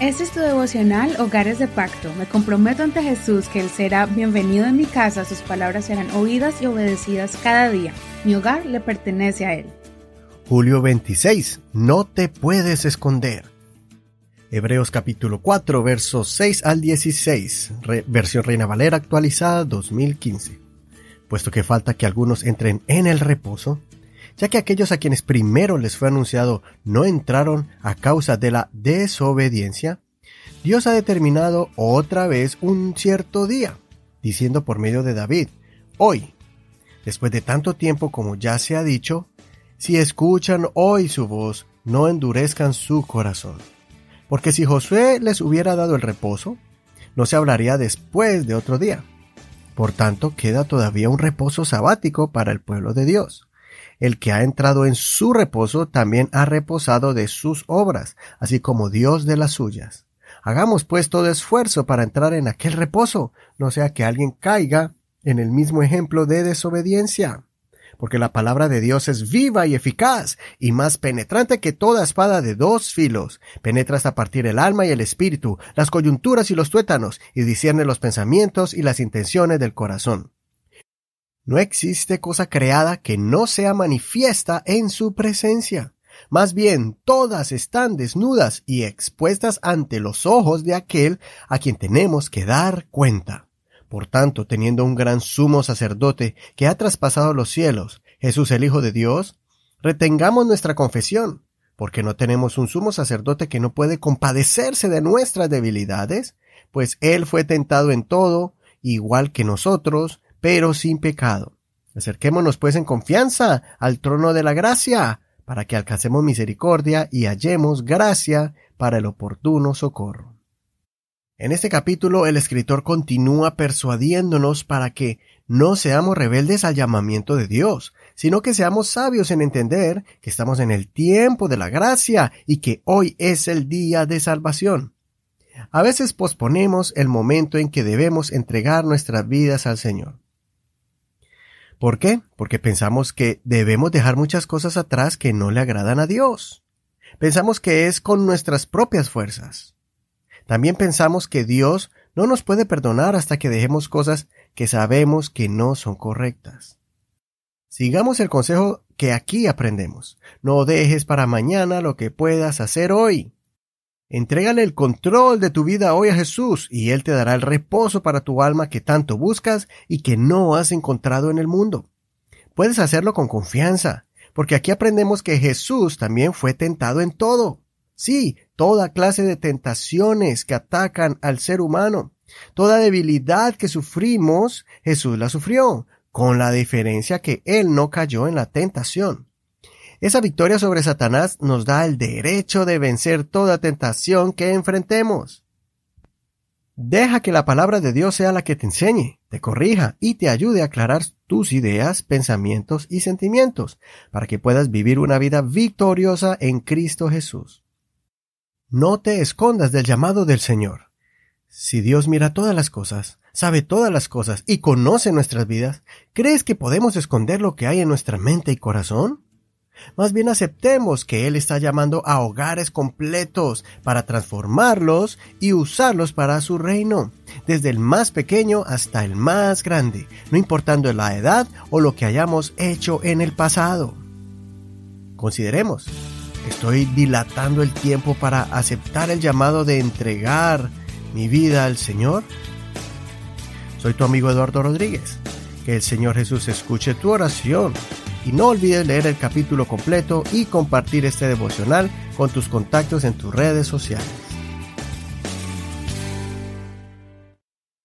Este es tu devocional Hogares de Pacto. Me comprometo ante Jesús que Él será bienvenido en mi casa, sus palabras serán oídas y obedecidas cada día. Mi hogar le pertenece a Él. Julio 26. No te puedes esconder. Hebreos capítulo 4 versos 6 al 16. versión Reina Valera actualizada 2015. Puesto que falta que algunos entren en el reposo, ya que aquellos a quienes primero les fue anunciado no entraron a causa de la desobediencia, Dios ha determinado otra vez un cierto día, diciendo por medio de David, hoy, después de tanto tiempo como ya se ha dicho, si escuchan hoy su voz, no endurezcan su corazón. Porque si Josué les hubiera dado el reposo, no se hablaría después de otro día. Por tanto, queda todavía un reposo sabático para el pueblo de Dios el que ha entrado en su reposo también ha reposado de sus obras, así como Dios de las suyas. Hagamos pues todo esfuerzo para entrar en aquel reposo, no sea que alguien caiga en el mismo ejemplo de desobediencia. Porque la palabra de Dios es viva y eficaz, y más penetrante que toda espada de dos filos. Penetra hasta partir el alma y el espíritu, las coyunturas y los tuétanos, y discierne los pensamientos y las intenciones del corazón. No existe cosa creada que no sea manifiesta en su presencia. Más bien, todas están desnudas y expuestas ante los ojos de aquel a quien tenemos que dar cuenta. Por tanto, teniendo un gran sumo sacerdote que ha traspasado los cielos, Jesús el Hijo de Dios, retengamos nuestra confesión, porque no tenemos un sumo sacerdote que no puede compadecerse de nuestras debilidades, pues Él fue tentado en todo, igual que nosotros, pero sin pecado. Acerquémonos pues en confianza al trono de la gracia, para que alcancemos misericordia y hallemos gracia para el oportuno socorro. En este capítulo el escritor continúa persuadiéndonos para que no seamos rebeldes al llamamiento de Dios, sino que seamos sabios en entender que estamos en el tiempo de la gracia y que hoy es el día de salvación. A veces posponemos el momento en que debemos entregar nuestras vidas al Señor. ¿Por qué? Porque pensamos que debemos dejar muchas cosas atrás que no le agradan a Dios. Pensamos que es con nuestras propias fuerzas. También pensamos que Dios no nos puede perdonar hasta que dejemos cosas que sabemos que no son correctas. Sigamos el consejo que aquí aprendemos. No dejes para mañana lo que puedas hacer hoy. Entrégale el control de tu vida hoy a Jesús y Él te dará el reposo para tu alma que tanto buscas y que no has encontrado en el mundo. Puedes hacerlo con confianza, porque aquí aprendemos que Jesús también fue tentado en todo. Sí, toda clase de tentaciones que atacan al ser humano. Toda debilidad que sufrimos, Jesús la sufrió, con la diferencia que Él no cayó en la tentación. Esa victoria sobre Satanás nos da el derecho de vencer toda tentación que enfrentemos. Deja que la palabra de Dios sea la que te enseñe, te corrija y te ayude a aclarar tus ideas, pensamientos y sentimientos, para que puedas vivir una vida victoriosa en Cristo Jesús. No te escondas del llamado del Señor. Si Dios mira todas las cosas, sabe todas las cosas y conoce nuestras vidas, ¿crees que podemos esconder lo que hay en nuestra mente y corazón? Más bien aceptemos que Él está llamando a hogares completos para transformarlos y usarlos para su reino, desde el más pequeño hasta el más grande, no importando la edad o lo que hayamos hecho en el pasado. Consideremos, ¿estoy dilatando el tiempo para aceptar el llamado de entregar mi vida al Señor? Soy tu amigo Eduardo Rodríguez. Que el Señor Jesús escuche tu oración y no olvides leer el capítulo completo y compartir este devocional con tus contactos en tus redes sociales.